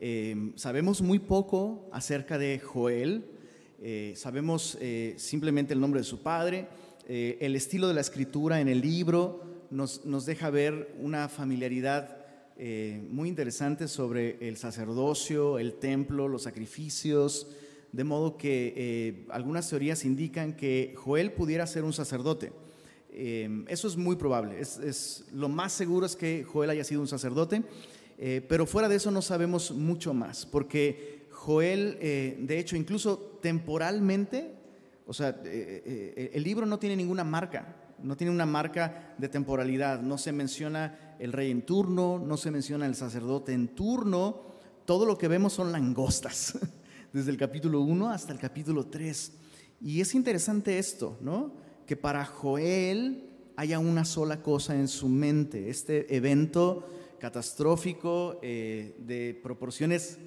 Eh, sabemos muy poco acerca de Joel, eh, sabemos eh, simplemente el nombre de su padre, el estilo de la escritura en el libro nos, nos deja ver una familiaridad muy interesante sobre el sacerdocio, el templo, los sacrificios, de modo que algunas teorías indican que Joel pudiera ser un sacerdote. eso es muy probable, es, es, lo más seguro es que Joel haya sido un sacerdote. Eh, pero fuera de eso no sabemos mucho más, porque Joel, eh, de hecho, incluso temporalmente, o sea, eh, el libro no tiene ninguna marca, no tiene una marca de temporalidad, no se menciona el rey en turno, no se menciona el sacerdote en turno, todo lo que vemos son langostas, desde el capítulo 1 hasta el capítulo 3. Y es interesante esto, ¿no? Que para Joel haya una sola cosa en su mente, este evento catastrófico, eh, de proporciones,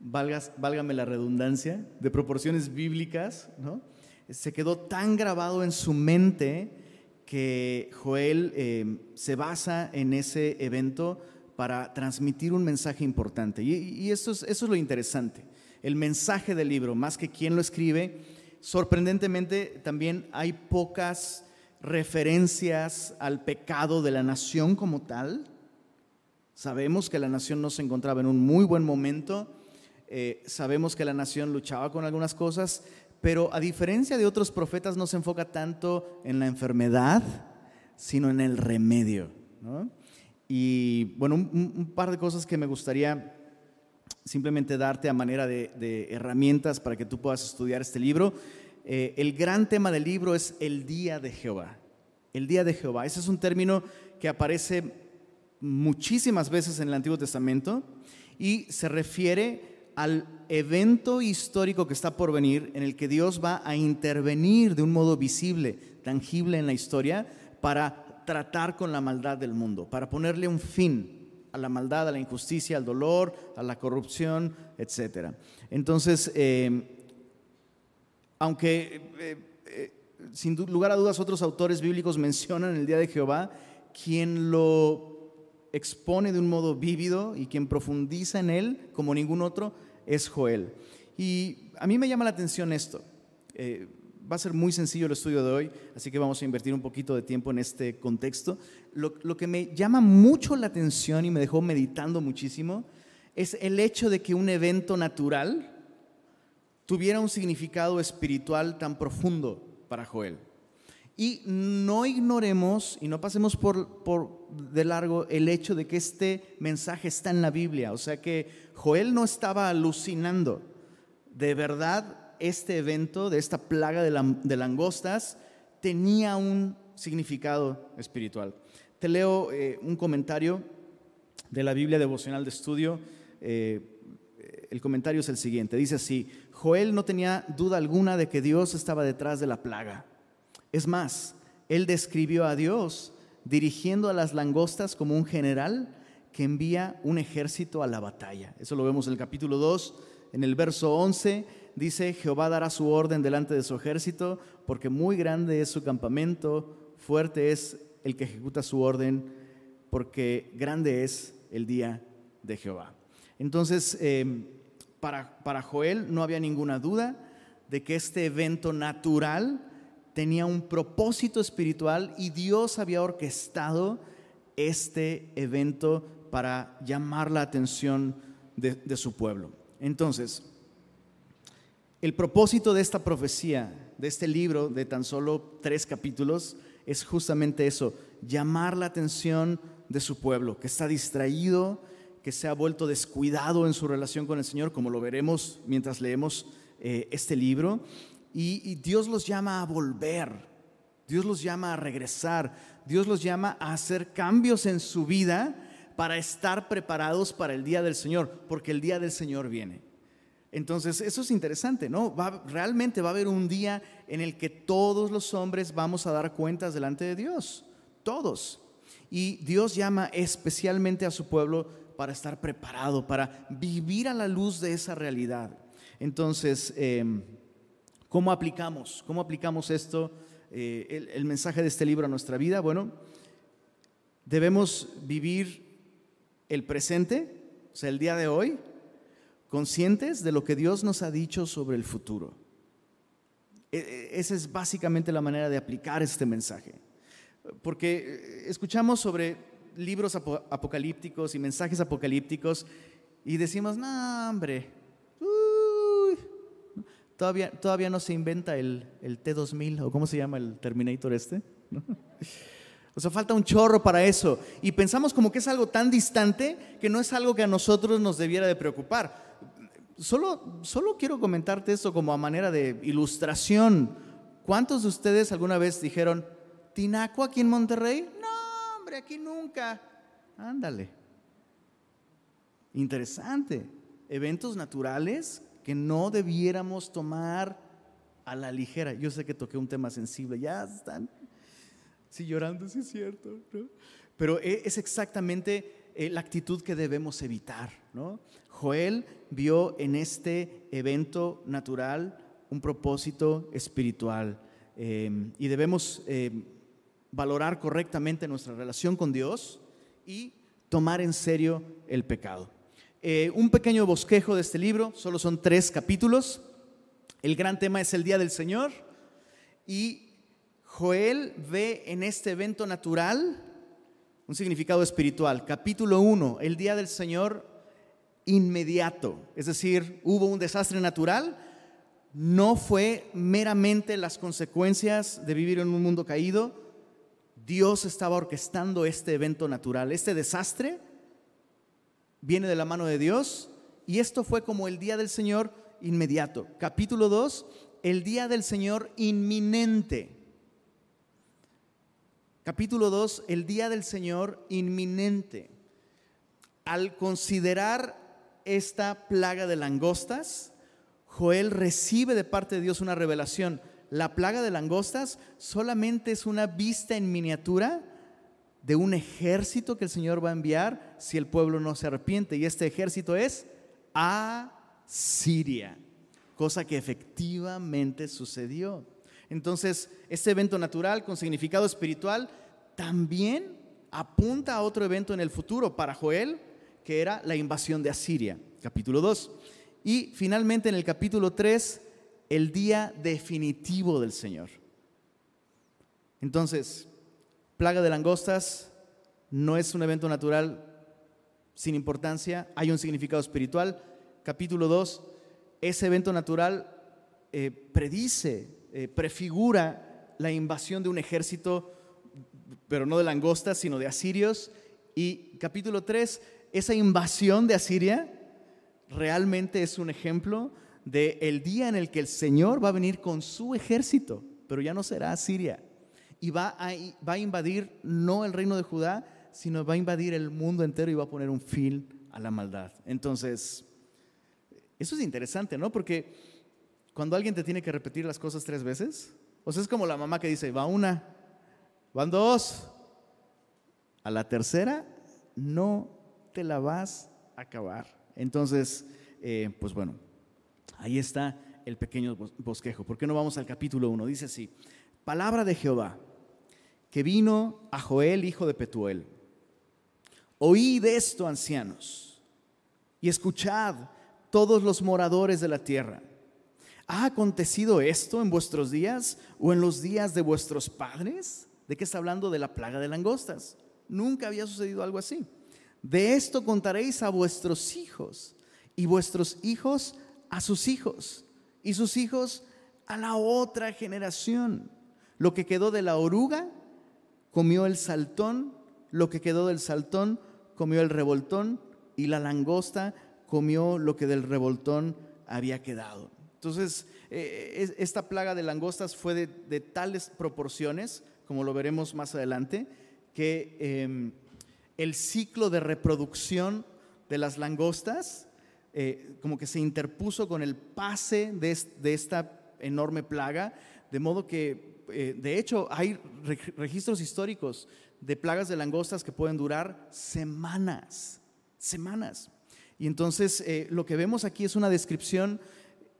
válgame la redundancia, de proporciones bíblicas, ¿no? Se quedó tan grabado en su mente que Joel eh, se basa en ese evento para transmitir un mensaje importante. Y, eso, es, eso es lo interesante. El mensaje del libro, más que quién lo escribe, sorprendentemente también hay pocas referencias al pecado de la nación como tal, Sabemos que la nación no se encontraba en un muy buen momento, eh, sabemos que la nación luchaba con algunas cosas, pero a diferencia de otros profetas no se enfoca tanto en la enfermedad, sino en el remedio. Y bueno, un, par de cosas que me gustaría simplemente darte a manera de, herramientas para que tú puedas estudiar este libro. Eh, el gran tema del libro es el día de Jehová. El día de Jehová. Ese es un término que aparece muchísimas veces en el Antiguo Testamento y se refiere al evento histórico que está por venir en el que Dios va a intervenir de un modo visible, tangible en la historia para tratar con la maldad del mundo, para ponerle un fin a la maldad, a la injusticia, al dolor, a la corrupción, etc. Entonces, eh, aunque eh, eh, sin lugar a dudas otros autores bíblicos mencionan el día de Jehová, quien lo expone de un modo vívido y quien profundiza en él como ningún otro es Joel. Y a mí me llama la atención esto. Eh, va a ser muy sencillo el estudio de hoy, así que vamos a invertir un poquito de tiempo en este contexto. Lo, lo que me llama mucho la atención y me dejó meditando muchísimo es el hecho de que un evento natural tuviera un significado espiritual tan profundo para Joel. Y no ignoremos y no pasemos por, por, de largo el hecho de que este mensaje está en la Biblia. O sea que Joel no estaba alucinando. De verdad, este evento de esta plaga de, langostas tenía un significado espiritual. Te leo eh, un comentario de la Biblia devocional de estudio. Eh, el comentario es el siguiente. Dice así, Joel no tenía duda alguna de que Dios estaba detrás de la plaga es más, él describió a Dios dirigiendo a las langostas como un general que envía un ejército a la batalla. Eso lo vemos en el capítulo 2, en el verso 11, dice, Jehová dará su orden delante de su ejército, porque muy grande es su campamento, fuerte es el que ejecuta su orden, porque grande es el día de Jehová. Entonces, em, para, para Joel no había ninguna duda de que este evento natural tenía un propósito espiritual y Dios había orquestado este evento para llamar la atención de, su pueblo. Entonces, el propósito de esta profecía, de este libro de tan solo tres capítulos, es justamente eso, llamar la atención de su pueblo, que está distraído, que se ha vuelto descuidado en su relación con el Señor, como lo veremos mientras leemos eh, este libro, y, Dios los llama a volver, Dios los llama a regresar, Dios los llama a hacer cambios en su vida para estar preparados para el día del Señor, porque el día del Señor viene. Entonces, eso es interesante, ¿no? Va, realmente va a haber un día en el que todos los hombres vamos a dar cuentas delante de Dios, todos. Y Dios llama especialmente a su pueblo para estar preparado, para vivir a la luz de esa realidad. Entonces, em, ¿Cómo aplicamos? ¿Cómo aplicamos esto, eh, el, mensaje de este libro a nuestra vida? Bueno, debemos vivir el presente, o sea, el día de hoy, conscientes de lo que Dios nos ha dicho sobre el futuro. E, e, esa es básicamente la manera de aplicar este mensaje. Porque eh, escuchamos sobre libros apocalípticos y mensajes apocalípticos y decimos, no, hombre, todavía, todavía no se inventa el, el, T2000 o cómo se llama el Terminator este. O sea, falta un chorro para eso. Y pensamos como que es algo tan distante que no es algo que a nosotros nos debiera de preocupar. Solo, solo quiero comentarte esto como a manera de ilustración. ¿Cuántos de ustedes alguna vez dijeron, Tinaco aquí en Monterrey? No, hombre, aquí nunca. Ándale. Interesante. Eventos naturales que no debiéramos tomar a la ligera. Yo sé que toqué un tema sensible, ya están Sí, llorando, sí es cierto. Pero e, es exactamente eh, la actitud que debemos evitar. ¿no? Joel vio en este evento natural un propósito espiritual em, y debemos em, valorar correctamente nuestra relación con Dios y tomar en serio el pecado. Eh, un pequeño bosquejo de este libro, solo son tres capítulos. El gran tema es el Día del Señor y Joel ve en este evento natural un significado espiritual. Capítulo 1, el día del Señor inmediato. Es decir, hubo un desastre natural, no fue meramente las consecuencias de vivir en un mundo caído. Dios estaba orquestando este evento natural. Este desastre viene de la mano de Dios y esto fue como el día del Señor inmediato. Capítulo 2, el día del Señor inminente. Capítulo 2, el día del Señor inminente. Al considerar esta plaga de langostas, Joel recibe de parte de Dios una revelación. La plaga de langostas solamente es una vista en miniatura de un ejército que el Señor va a enviar si el pueblo no se arrepiente. Y este ejército es Asiria, cosa que efectivamente sucedió. Entonces, este evento natural con significado espiritual también apunta a otro evento en el futuro para Joel, que era la invasión de Asiria, capítulo 2. Y finalmente en el capítulo 3, el día definitivo del Señor. Entonces, plaga de langostas no es un evento natural sin importancia, hay un significado espiritual. Capítulo 2, ese evento natural eh, predice eh, prefigura la invasión de un ejército, pero no de langostas, sino de asirios. Y capítulo 3, esa invasión de Asiria realmente es un ejemplo del el día en el que el Señor va a venir con su ejército, pero ya no será Asiria. Y va a, va a invadir no el reino de Judá, sino va a invadir el mundo entero y va a poner un fin a la maldad. Entonces, eso es interesante, ¿no? Porque cuando alguien te tiene que repetir las cosas tres veces, o sea, es como la mamá que dice, va una, van dos, a la tercera no te la vas a acabar. Entonces, eh, pues bueno, ahí está el pequeño bosquejo. ¿Por qué no vamos al capítulo 1? Dice así, palabra de Jehová, que vino a Joel, hijo de Petuel. Oíd esto, ancianos, y escuchad todos los moradores de la tierra. ¿Ha acontecido esto en vuestros días o en los días de vuestros padres? ¿De qué está hablando? De la plaga de langostas. Nunca había sucedido algo así. De esto contaréis a vuestros hijos y vuestros hijos a sus hijos y sus hijos a la otra generación. Lo que quedó de la oruga comió el saltón, lo que quedó del saltón comió el revoltón y la langosta comió lo que del revoltón había quedado. Entonces, eh, esta plaga de langostas fue de, tales proporciones, como lo veremos más adelante, que em, el ciclo de reproducción de las langostas eh, como que se interpuso con el pase de, esta enorme plaga, de modo que, eh, de hecho, hay registros históricos de plagas de langostas que pueden durar semanas, semanas. Y entonces lo que vemos aquí es una descripción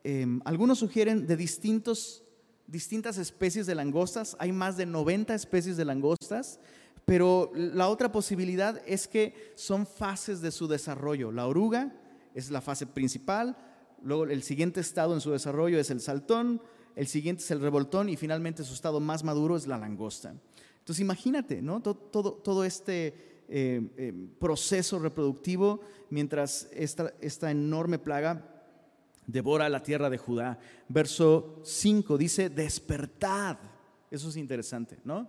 Em, algunos sugieren de distintos, distintas especies de langostas, hay más de 90 especies de langostas, pero la otra posibilidad es que son fases de su desarrollo. La oruga es la fase principal, luego el siguiente estado en su desarrollo es el saltón, el siguiente es el revoltón y finalmente su estado más maduro es la langosta. Entonces imagínate, ¿no? Todo, todo, este eh, eh, proceso reproductivo mientras esta, esta enorme plaga devora la tierra de Judá. Verso 5 dice, despertad. Eso es interesante, ¿no?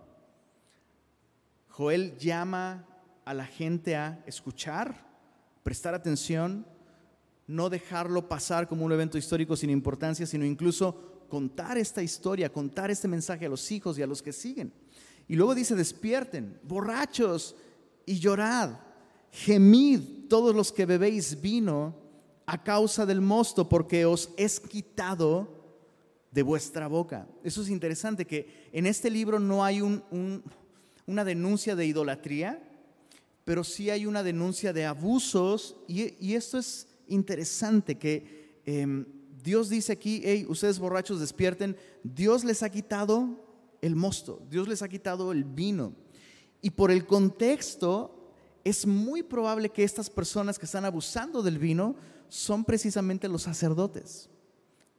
Joel llama a la gente a escuchar, prestar atención, no dejarlo pasar como un evento histórico sin importancia, sino incluso contar esta historia, contar este mensaje a los hijos y a los que siguen. Y luego dice, despierten, borrachos, y llorad, gemid todos los que bebéis vino a causa del mosto, porque os es quitado de vuestra boca. Eso es interesante, que en este libro no hay una denuncia de idolatría, pero sí hay una denuncia de abusos, y, esto es interesante, que em, Dios dice aquí, hey, ustedes borrachos despierten, Dios les ha quitado el mosto, Dios les ha quitado el vino. Y por el contexto, es muy probable que estas personas que están abusando del vino son precisamente los sacerdotes.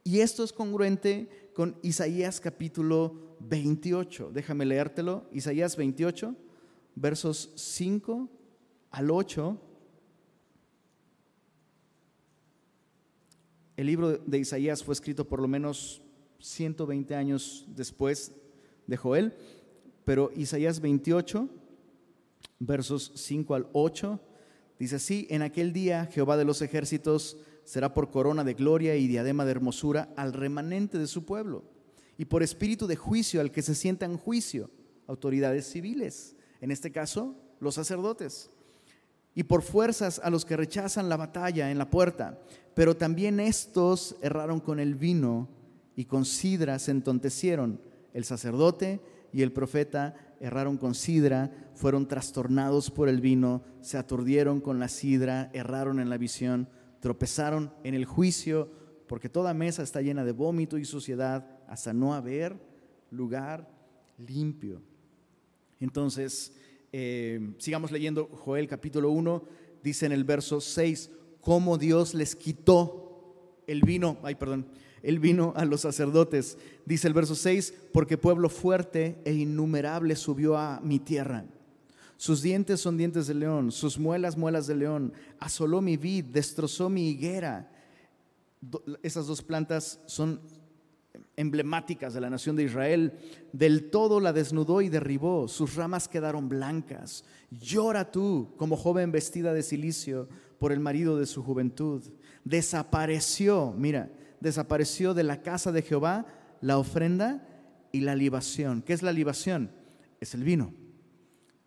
Y esto es congruente con Isaías capítulo 28. Déjame leértelo. Isaías 28, versos 5 al 8. El libro de Isaías fue escrito por lo menos 120 años después de Joel, pero Isaías 28, versos 5 al 8 Dice así, en aquel día Jehová de los ejércitos será por corona de gloria y diadema de hermosura al remanente de su pueblo, y por espíritu de juicio al que se sienta en juicio, autoridades civiles, en este caso los sacerdotes, y por fuerzas a los que rechazan la batalla en la puerta, pero también estos erraron con el vino y con sidra se entontecieron, el sacerdote y el profeta erraron con sidra, fueron trastornados por el vino, se aturdieron con la sidra, erraron en la visión, tropezaron en el juicio, porque toda mesa está llena de vómito y suciedad, hasta no haber lugar limpio. Entonces, eh, sigamos leyendo Joel capítulo 1, dice en el verso 6, cómo Dios les quitó el vino, ay perdón, él vino a los sacerdotes, dice el verso 6, porque pueblo fuerte e innumerable subió a mi tierra. Sus dientes son dientes de león, sus muelas muelas de león. Asoló mi vid, destrozó mi higuera. Esas dos plantas son emblemáticas de la nación de Israel. Del todo la desnudó y derribó, sus ramas quedaron blancas. Llora tú como joven vestida de silicio por el marido de su juventud. Desapareció, mira, desapareció de la casa de Jehová la ofrenda y la libación. ¿Qué es la libación? Es el vino.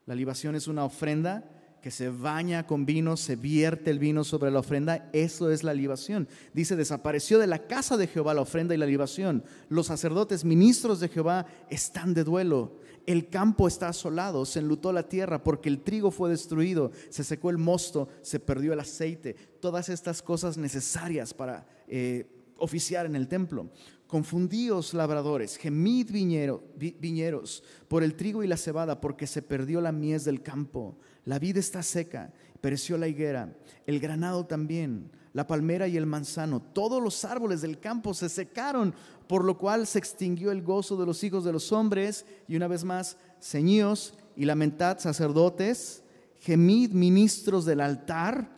La libación es una ofrenda que se baña con vino, se vierte el vino sobre la ofrenda, eso es la libación. Dice, desapareció de la casa de Jehová la ofrenda y la libación. Los sacerdotes, ministros de Jehová, están de duelo. El campo está asolado, se enlutó la tierra porque el trigo fue destruido, se secó el mosto, se perdió el aceite. Todas estas cosas necesarias para eh, oficiar en el templo. Confundíos labradores, gemid viñeros por el trigo y la cebada, porque se perdió la mies del campo. La vid está seca, pereció la higuera, el granado también, la palmera y el manzano. Todos los árboles del campo se secaron, por lo cual se extinguió el gozo de los hijos de los hombres. Y una vez más, ceñíos y lamentad, sacerdotes, gemid ministros del altar,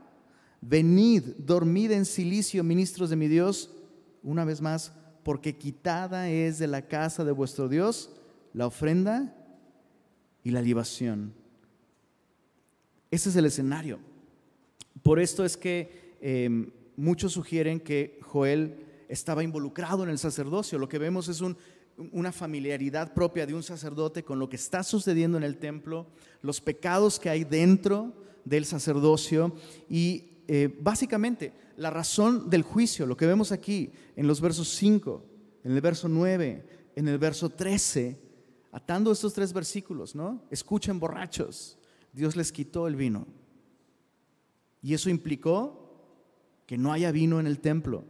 venid, dormid en silicio, ministros de mi Dios una vez más, porque quitada es de la casa de vuestro Dios la ofrenda y la libación. Ese es el escenario. Por esto es que em, muchos sugieren que Joel estaba involucrado en el sacerdocio. Lo que vemos es una familiaridad propia de un sacerdote con lo que está sucediendo en el templo, los pecados que hay dentro del sacerdocio y eh, básicamente la razón del juicio, lo que vemos aquí en los versos 5, en el verso 9, en el verso 13, atando estos tres versículos, ¿no? Escuchen borrachos, Dios les quitó el vino. Y eso implicó que no haya vino en el templo,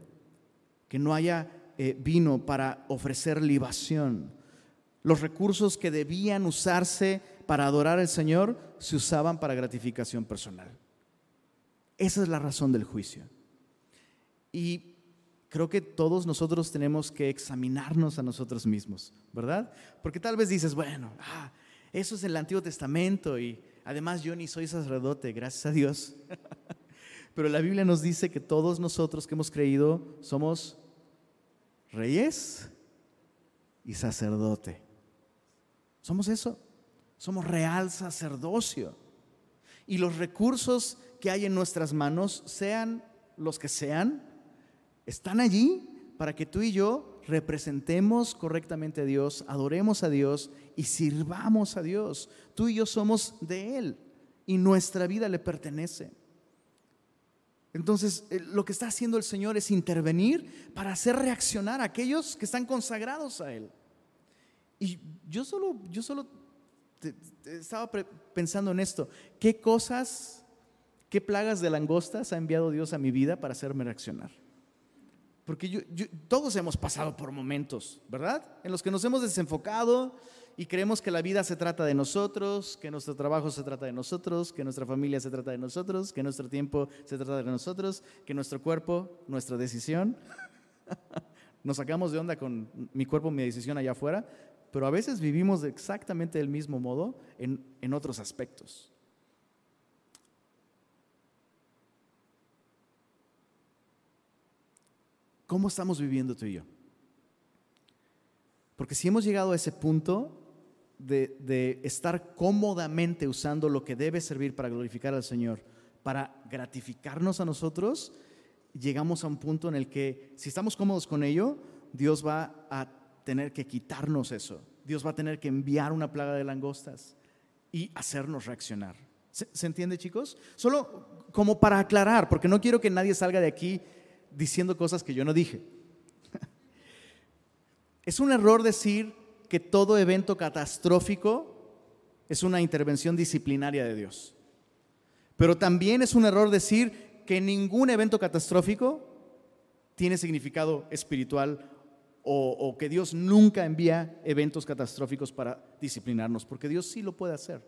que no haya eh, vino para ofrecer libación. Los recursos que debían usarse para adorar al Señor se usaban para gratificación personal. Esa es la razón del juicio. Y creo que todos nosotros tenemos que examinarnos a nosotros mismos, ¿verdad? Porque tal vez dices, bueno, ah, eso es el Antiguo Testamento y además yo ni soy sacerdote, gracias a Dios. Pero la Biblia nos dice que todos nosotros que hemos creído somos reyes y sacerdote. Somos eso. Somos real sacerdocio. Y los recursos que hay en nuestras manos, sean los que sean, están allí para que tú y yo representemos correctamente a Dios, adoremos a Dios y sirvamos a Dios. Tú y yo somos de Él y nuestra vida le pertenece. Entonces, eh, lo que está haciendo el Señor es intervenir para hacer reaccionar a aquellos que están consagrados a Él. Y yo solo, yo solo estaba pensando en esto. ¿Qué cosas, qué plagas de langostas ha enviado Dios a mi vida para hacerme reaccionar? Porque todos hemos pasado por momentos, ¿verdad? En los que nos hemos desenfocado y creemos que la vida se trata de nosotros, que nuestro trabajo se trata de nosotros, que nuestra familia se trata de nosotros, que nuestro tiempo se trata de nosotros, que nuestro cuerpo, nuestra decisión. Nos sacamos de onda con mi cuerpo, mi decisión allá afuera, pero a veces vivimos exactamente del mismo modo en otros aspectos. ¿Cómo estamos viviendo tú y yo? Porque si hemos llegado a ese punto de, de, estar cómodamente usando lo que debe servir para glorificar al Señor, para gratificarnos a nosotros, llegamos a un punto en el que si estamos cómodos con ello, Dios va a tener que quitarnos eso. Dios va a tener que enviar una plaga de langostas y hacernos reaccionar. ¿Se, entiende, chicos? Solo como para aclarar, porque no quiero que nadie salga de aquí diciendo cosas que yo no dije. Es un error decir que todo evento catastrófico es una intervención disciplinaria de Dios. Pero también es un error decir que ningún evento catastrófico tiene significado espiritual o, que Dios nunca envía eventos catastróficos para disciplinarnos, porque Dios sí lo puede hacer.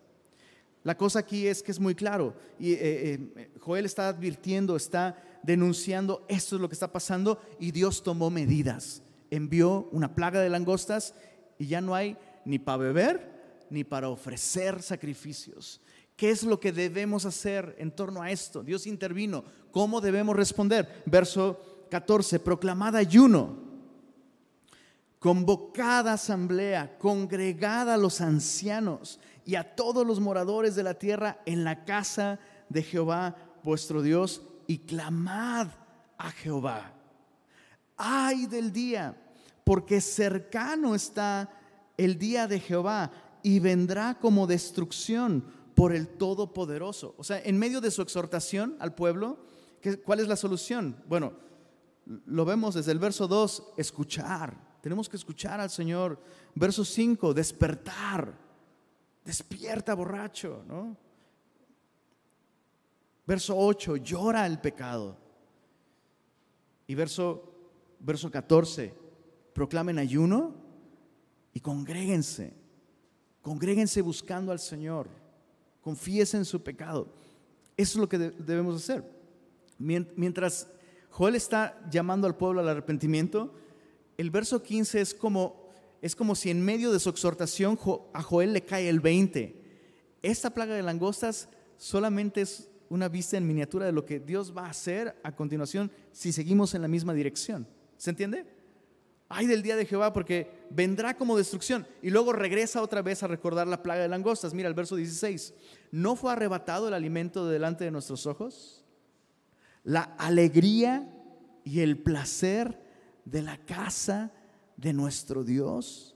La cosa aquí es que es muy claro, y eh, eh, Joel está advirtiendo, está denunciando, esto es lo que está pasando, y Dios tomó medidas, envió una plaga de langostas, y ya no hay ni para beber, ni para ofrecer sacrificios. ¿Qué es lo que debemos hacer en torno a esto? Dios intervino. ¿Cómo debemos responder? Verso 14, proclamada ayuno convocada asamblea, congregada a los ancianos y a todos los moradores de la tierra en la casa de Jehová vuestro Dios y clamad a Jehová. Ay del día, porque cercano está el día de Jehová y vendrá como destrucción por el Todopoderoso. O sea, en medio de su exhortación al pueblo, ¿cuál es la solución? Bueno, lo vemos desde el verso 2, escuchar tenemos que escuchar al Señor. Verso 5, despertar. Despierta, borracho, ¿no? Verso 8, llora el pecado. Y verso, verso 14, proclamen ayuno y congréguense. Congréguense buscando al Señor. Confiesen su pecado. Eso es lo que debemos hacer. Mientras Joel está llamando al pueblo al arrepentimiento, el verso 15 es como, es como si en medio de su exhortación a Joel le cae el 20. Esta plaga de langostas solamente es una vista en miniatura de lo que Dios va a hacer a continuación si seguimos en la misma dirección. ¿Se entiende? Ay del día de Jehová porque vendrá como destrucción. Y luego regresa otra vez a recordar la plaga de langostas. Mira el verso 16. ¿No fue arrebatado el alimento delante de nuestros ojos? La alegría y el placer de la casa de nuestro Dios.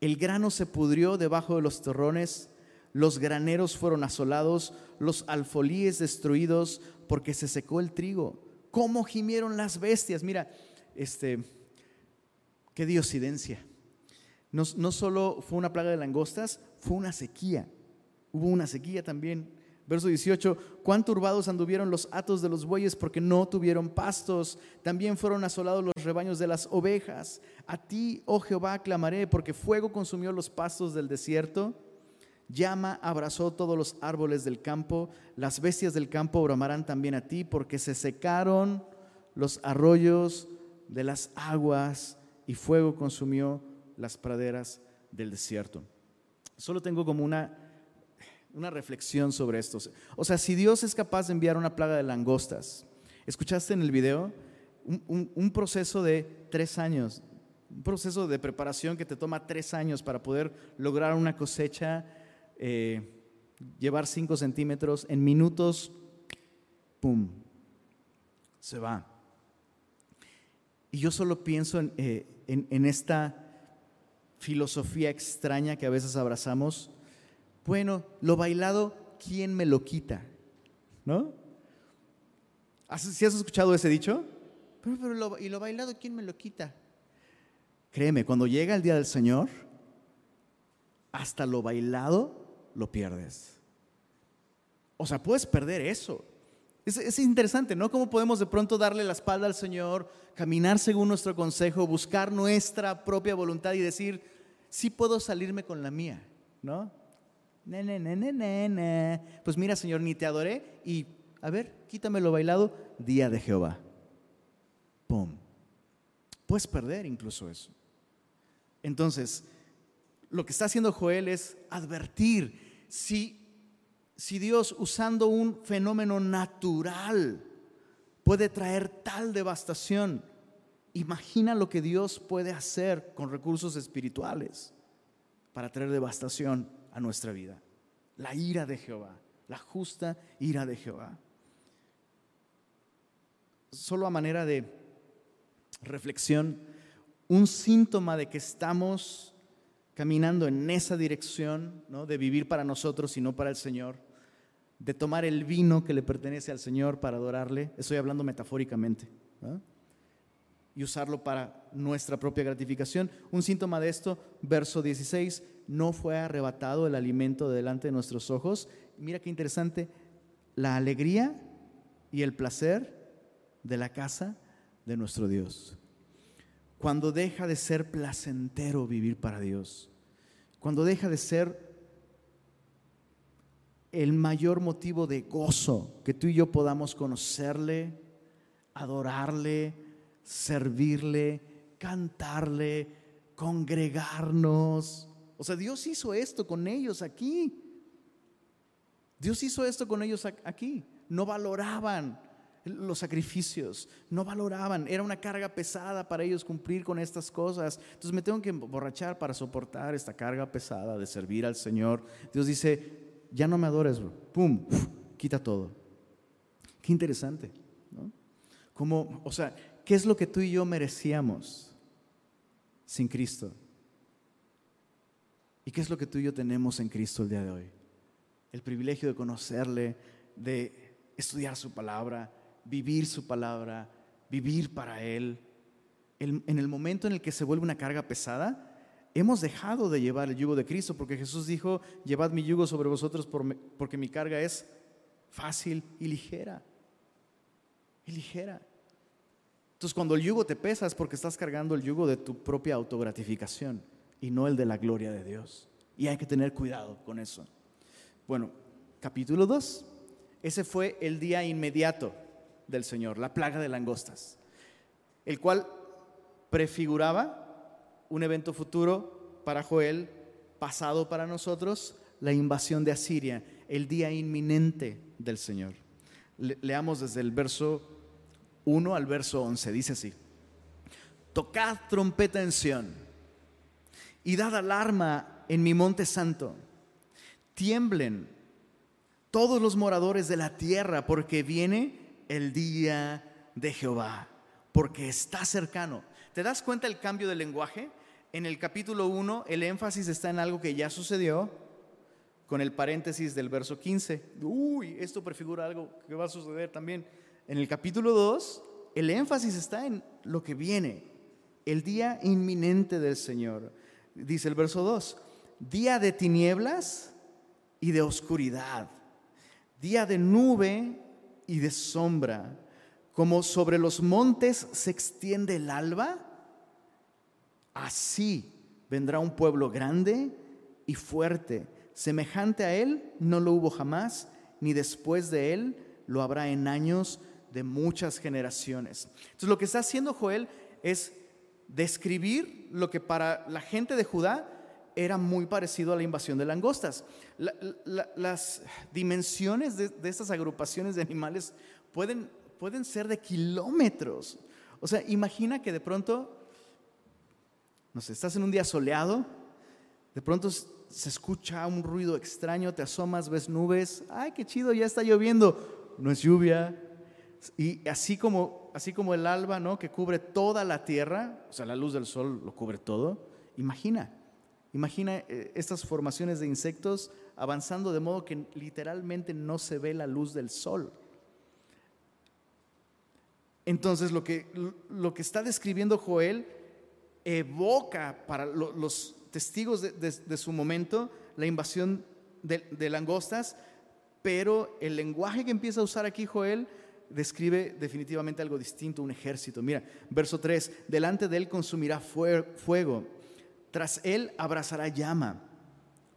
El grano se pudrió debajo de los terrones, los graneros fueron asolados, los alfolíes destruidos, porque se secó el trigo. ¿Cómo gimieron las bestias? Mira, este, qué diosidencia. No, no solo fue una plaga de langostas, fue una sequía. Hubo una sequía también Verso 18, cuán turbados anduvieron los atos de los bueyes porque no tuvieron pastos. También fueron asolados los rebaños de las ovejas. A ti, oh Jehová, clamaré porque fuego consumió los pastos del desierto. Llama, abrazó todos los árboles del campo. Las bestias del campo bramarán también a ti porque se secaron los arroyos de las aguas y fuego consumió las praderas del desierto. Solo tengo como una, una reflexión sobre esto. O sea, si Dios es capaz de enviar una plaga de langostas, ¿escuchaste en el video? Un, proceso de tres años, un proceso de preparación que te toma tres años para poder lograr una cosecha, eh, llevar cinco centímetros, en minutos, ¡pum! Se va. Y yo solo pienso en, eh, en esta filosofía extraña que a veces abrazamos. Bueno, lo bailado, ¿quién me lo quita? ¿No? ¿Si has escuchado ese dicho? Pero, ¿Y lo bailado, quién me lo quita? Créeme, cuando llega el día del Señor, hasta lo bailado lo pierdes. O sea, puedes perder eso. Es, es, interesante, ¿no? ¿Cómo podemos de pronto darle la espalda al Señor, caminar según nuestro consejo, buscar nuestra propia voluntad y decir, sí puedo salirme con la mía, ¿no? Pues mira, Señor, ni te adoré y, a ver, quítame lo bailado, día de Jehová. ¡Pum! Puedes perder incluso eso. Entonces, lo que está haciendo Joel es advertir si si Dios usando un fenómeno natural puede traer tal devastación, imagina lo que Dios puede hacer con recursos espirituales para traer devastación nuestra vida. La ira de Jehová, la justa ira de Jehová. Solo a manera de reflexión, un síntoma de que estamos caminando en esa dirección, ¿no? de vivir para nosotros y no para el Señor, de tomar el vino que le pertenece al Señor para adorarle, estoy hablando metafóricamente, y usarlo para nuestra propia gratificación. Un síntoma de esto, verso 16, no fue arrebatado el alimento delante de nuestros ojos. Mira qué interesante, la alegría y el placer de la casa de nuestro Dios. Cuando deja de ser placentero vivir para Dios, cuando deja de ser el mayor motivo de gozo que tú y yo podamos conocerle, adorarle, servirle, cantarle, congregarnos. O sea, Dios hizo esto con ellos aquí. Dios hizo esto con ellos aquí. No valoraban los sacrificios, no valoraban, era una carga pesada para ellos cumplir con estas cosas. Entonces me tengo que emborrachar para soportar esta carga pesada de servir al Señor. Dios dice, ya no me adores, Pum, quita todo. Qué interesante. Como, o sea, ¿qué es lo que tú y yo merecíamos sin Cristo? ¿Y qué es lo que tú y yo tenemos en Cristo el día de hoy? El privilegio de conocerle, de estudiar su palabra, vivir su palabra, vivir para Él. en el momento en el que se vuelve una carga pesada, hemos dejado de llevar el yugo de Cristo, porque Jesús dijo, llevad mi yugo sobre vosotros porque mi carga es fácil y ligera. Y ligera. Entonces cuando el yugo te pesa es porque estás cargando el yugo de tu propia autogratificación y no el de la gloria de Dios. Y hay que tener cuidado con eso. Bueno, capítulo 2. Ese fue el día inmediato del Señor, la plaga de langostas, el cual prefiguraba un evento futuro para Joel, pasado para nosotros, la invasión de Asiria, el día inminente del Señor. leamos desde el verso 1 al verso 11, dice así, tocad trompeta en Sión y dad alarma en mi monte santo, tiemblen todos los moradores de la tierra, porque viene el día de Jehová, porque está cercano. ¿Te das cuenta el cambio de lenguaje? en el capítulo 1 el énfasis está en algo que ya sucedió, con el paréntesis del verso 15. Uy, esto prefigura algo que va a suceder también. En el capítulo 2, el énfasis está en lo que viene, el día inminente del Señor. Dice el verso 2, día de tinieblas y de oscuridad, día de nube y de sombra, como sobre los montes se extiende el alba Así vendrá un pueblo grande y fuerte. Semejante a él no lo hubo jamás, ni después de él lo habrá en años de muchas generaciones. Entonces lo que está haciendo Joel es describir lo que para la gente de Judá era muy parecido a la invasión de langostas. las dimensiones de, estas agrupaciones de animales pueden, pueden ser de kilómetros. O sea, imagina que de pronto, no sé, estás en un día soleado, de pronto se escucha un ruido extraño, te asomas, ves nubes, ay, qué chido, ya está lloviendo. No es lluvia. Y así como, así como el alba, ¿no? Que cubre toda la tierra, o sea, la luz del sol lo cubre todo. Imagina, imagina eh, estas formaciones de insectos avanzando de modo que literalmente no se ve la luz del sol. Entonces lo que, lo que está describiendo Joel evoca para los testigos de, su momento la invasión de, langostas, pero el lenguaje que empieza a usar aquí Joel describe definitivamente algo distinto, un ejército. Mira, verso 3, delante de él consumirá fuego, tras él abrazará llama.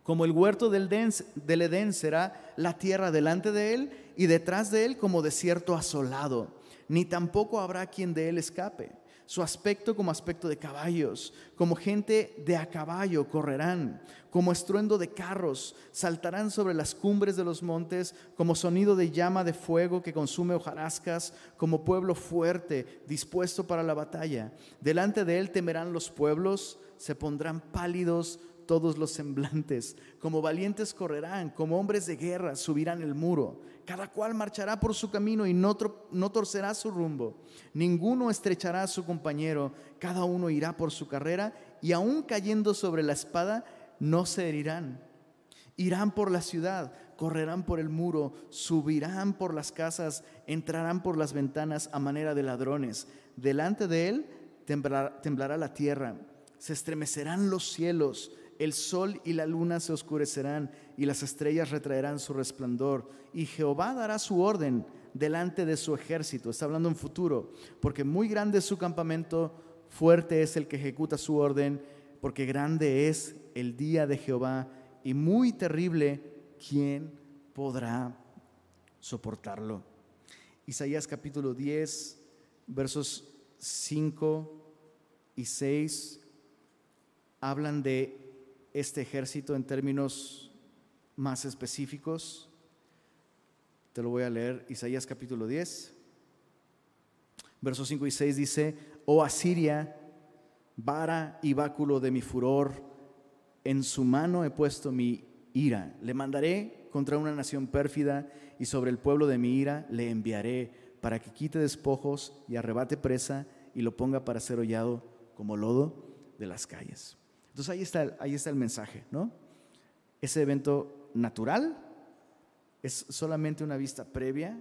Como el huerto del, del Edén será la tierra delante de él y detrás de él como desierto asolado, ni tampoco habrá quien de él escape su aspecto como aspecto de caballos, como gente de a caballo correrán, como estruendo de carros, saltarán sobre las cumbres de los montes, como sonido de llama de fuego que consume hojarascas, como pueblo fuerte, dispuesto para la batalla. Delante de él temerán los pueblos, se pondrán pálidos todos los semblantes, como valientes correrán, como hombres de guerra subirán el muro. Cada cual marchará por su camino y no, no torcerá su rumbo. Ninguno estrechará a su compañero, cada uno irá por su carrera y aun cayendo sobre la espada, no se herirán. Irán por la ciudad, correrán por el muro, subirán por las casas, entrarán por las ventanas a manera de ladrones. Delante de él temblará la tierra, se estremecerán los cielos el sol y la luna se oscurecerán y las estrellas retraerán su resplandor. Y Jehová dará su orden delante de su ejército. Está hablando en futuro, porque muy grande es su campamento, fuerte es el que ejecuta su orden, porque grande es el día de Jehová y muy terrible, ¿quién podrá soportarlo? Isaías capítulo 10, versos 5 y 6 hablan de este ejército en términos más específicos. Te lo voy a leer, Isaías capítulo 10, versos 5 y 6 dice, oh Asiria, vara y báculo de mi furor, en su mano he puesto mi ira. Le mandaré contra una nación pérfida y sobre el pueblo de mi ira le enviaré para que quite despojos y arrebate presa y lo ponga para ser hollado como lodo de las calles. Entonces ahí está, ahí está el mensaje, ¿no? Ese evento natural es solamente una vista previa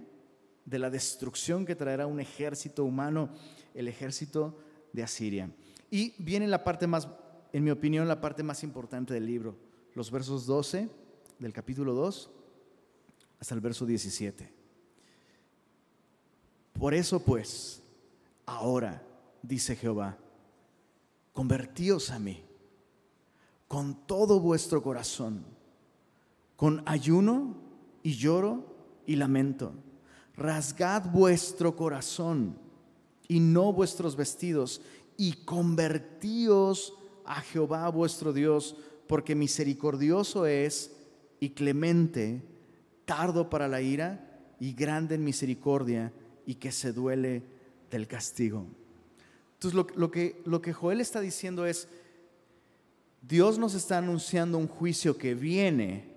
de la destrucción que traerá un ejército humano, el ejército de Asiria. Y viene la parte más, en mi opinión, la parte más importante del libro, los versos 12 del capítulo 2 hasta el verso 17. Por eso pues, ahora, dice Jehová, convertíos a mí con todo vuestro corazón, con ayuno y lloro y lamento. Rasgad vuestro corazón y no vuestros vestidos, y convertíos a Jehová vuestro Dios, porque misericordioso es y clemente, tardo para la ira y grande en misericordia, y que se duele del castigo. Entonces lo, que, lo que Joel está diciendo es, Dios nos está anunciando un juicio que viene,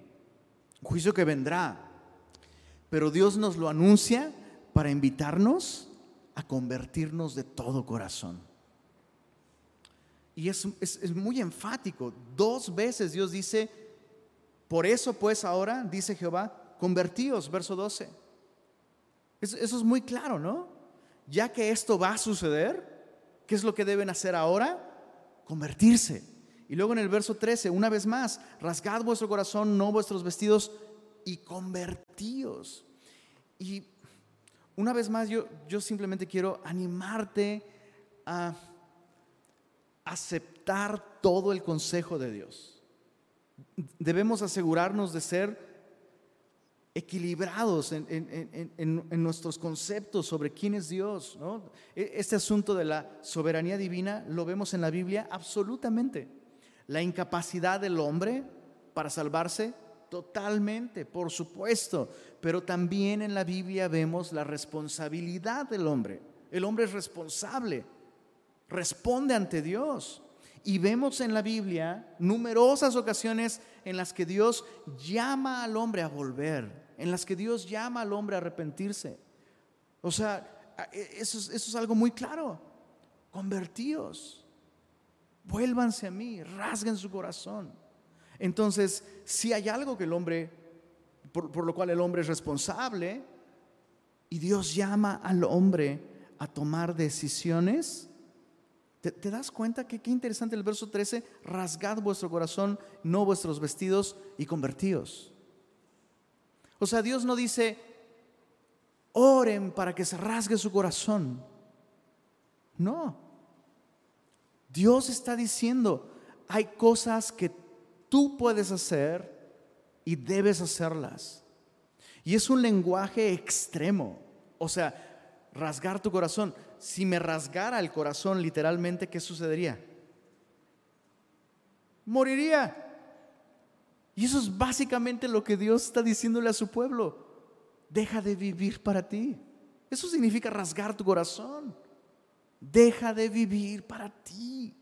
un juicio que vendrá, pero Dios nos lo anuncia para invitarnos a convertirnos de todo corazón. Y es, muy enfático. Dos veces Dios dice, por eso pues ahora, dice Jehová, convertíos, verso 12. Eso, eso es muy claro, ¿no? Ya que esto va a suceder, ¿qué es lo que deben hacer ahora? Convertirse. Y luego en el verso 13, una vez más, rasgad vuestro corazón, no vuestros vestidos, y convertíos. Y una vez más, yo, yo simplemente quiero animarte a aceptar todo el consejo de Dios. Debemos asegurarnos de ser equilibrados en, nuestros conceptos sobre quién es Dios. E, este asunto de la soberanía divina lo vemos en la Biblia absolutamente. La incapacidad del hombre para salvarse, totalmente, por supuesto. Pero también en la Biblia vemos la responsabilidad del hombre. El hombre es responsable, responde ante Dios. Y vemos en la Biblia numerosas ocasiones en las que Dios llama al hombre a volver, en las que Dios llama al hombre a arrepentirse. O sea, eso es, eso es algo muy claro. Convertíos, vuélvanse a mí, rasguen su corazón. Entonces, si hay algo que el hombre, por, lo cual el hombre es responsable, y Dios llama al hombre a tomar decisiones, ¿Te, das cuenta que qué interesante el verso 13? Rasgad vuestro corazón, no vuestros vestidos y convertíos. O sea, Dios no dice, oren para que se rasgue su corazón. No. Dios está diciendo, hay cosas que tú puedes hacer y debes hacerlas. Y es un lenguaje extremo. O sea, rasgar tu corazón si me rasgara el corazón literalmente, ¿qué sucedería? Moriría. Y eso es básicamente lo que Dios está diciéndole a su pueblo. Deja de vivir para ti. Eso significa rasgar tu corazón. Deja de vivir para ti.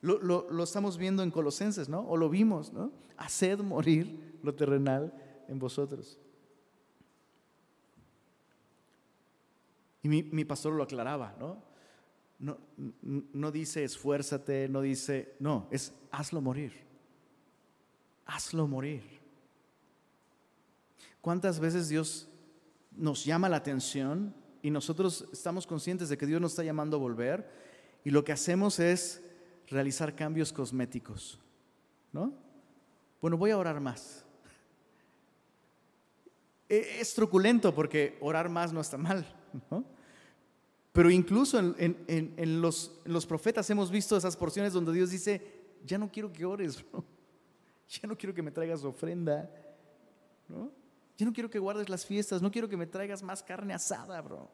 Lo, lo, estamos viendo en Colosenses, ¿no? O lo vimos, ¿no? Haced morir lo terrenal en vosotros. Y mi, pastor lo aclaraba, ¿no? ¿no? No dice esfuérzate, no dice, no, es hazlo morir. Hazlo morir. ¿Cuántas veces Dios nos llama la atención y nosotros estamos conscientes de que Dios nos está llamando a volver y lo que hacemos es realizar cambios cosméticos, ¿no? Bueno, voy a orar más. E, es truculento porque orar más no está mal, ¿no? Pero incluso en, los, profetas hemos visto esas porciones donde Dios dice, ya no quiero que ores, ya no quiero que me traigas ofrenda, ¿no? Ya no quiero que guardes las fiestas, no quiero que me traigas más carne asada, bro.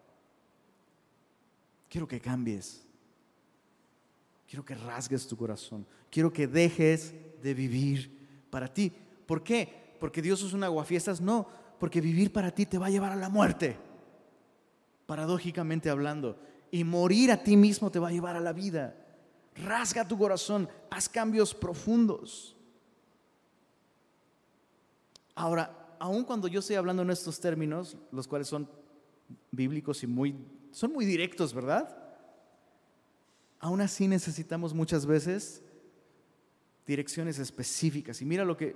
Quiero que cambies, quiero que rasgues tu corazón, quiero que dejes de vivir para ti. ¿Por qué? Porque Dios es un aguafiestas, no, porque vivir para ti te va a llevar a la muerte paradójicamente hablando. Y morir a ti mismo te va a llevar a la vida. Rasga tu corazón, haz cambios profundos. Ahora, aun cuando yo estoy hablando en estos términos, los cuales son bíblicos y muy, son muy directos, ¿verdad? Aún así necesitamos muchas veces direcciones específicas. Y mira lo que,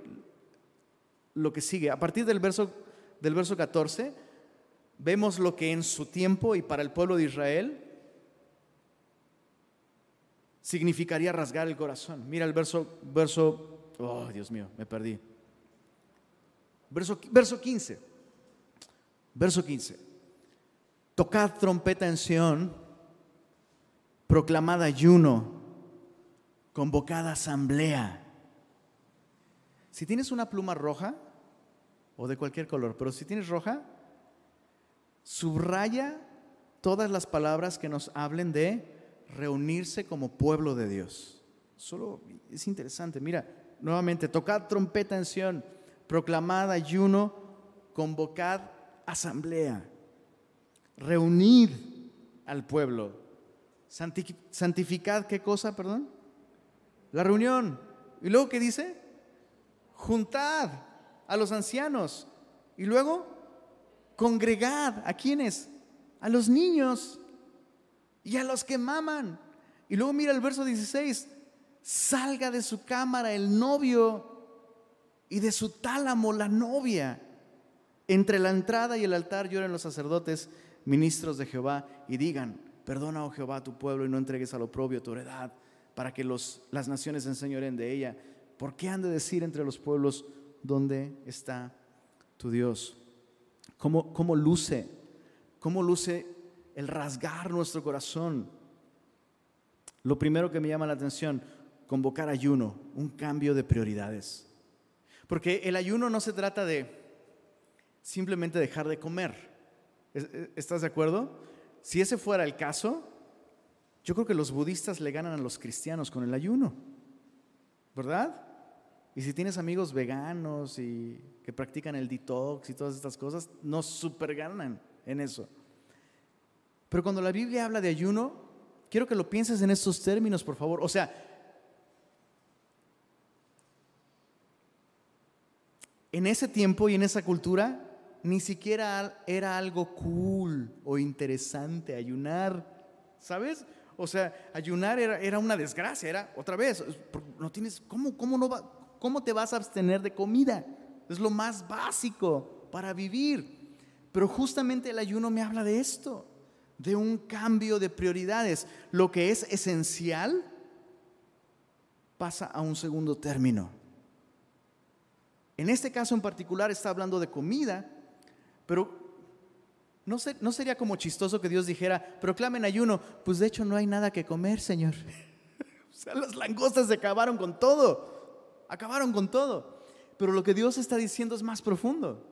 lo que sigue. A partir del verso, del verso 14, vemos lo que en su tiempo y para el pueblo de Israel significaría rasgar el corazón. Mira el verso, verso, oh Dios mío, me perdí. Verso, verso 15. Verso 15. Tocad trompeta en Sión, proclamad ayuno, convocad asamblea. Si tienes una pluma roja o de cualquier color, pero si tienes roja, subraya todas las palabras que nos hablen de reunirse como pueblo de Dios. Solo es interesante. Mira, nuevamente, tocad trompeta en Sion, proclamad ayuno, convocad asamblea, reunid al pueblo, santificad qué cosa, perdón? La reunión. ¿Y luego qué dice? Juntad a los ancianos. Y luego congregad a quienes, a los niños y a los que maman. Y luego mira el verso 16, salga de su cámara el novio y de su tálamo la novia. Entre la entrada y el altar lloren los sacerdotes, ministros de Jehová, y digan, perdona, oh Jehová, a tu pueblo y no entregues a lo propio tu heredad, para que los, las naciones enseñoren de ella. ¿Por qué han de decir entre los pueblos, dónde está tu Dios? cómo, luce, cómo luce el rasgar nuestro corazón. Lo primero que me llama la atención, convocar ayuno, un cambio de prioridades. Porque el ayuno no se trata de simplemente dejar de comer. E, ¿Estás de acuerdo? Si ese fuera el caso, yo creo que los budistas le ganan a los cristianos con el ayuno, ¿verdad? Y si tienes amigos veganos y que practican el detox y todas estas cosas, nos super ganan en eso. Pero cuando la Biblia habla de ayuno, quiero que lo pienses en estos términos, por favor. O sea, en ese tiempo y en esa cultura, ni siquiera era algo cool o interesante ayunar, ¿sabes? O sea, ayunar era, una desgracia, era otra vez, no tienes, ¿cómo, cómo, no va, ¿cómo te vas a abstener de comida? Es lo más básico para vivir. Pero justamente el ayuno me habla de esto, de un cambio de prioridades. Lo que es esencial pasa a un segundo término. En este caso en particular está hablando de comida, pero no, sería como chistoso que Dios dijera, proclamen ayuno, pues de hecho no hay nada que comer, Señor. o sea, las langostas se acabaron con todo, acabaron con todo. Pero lo que Dios está diciendo es más profundo.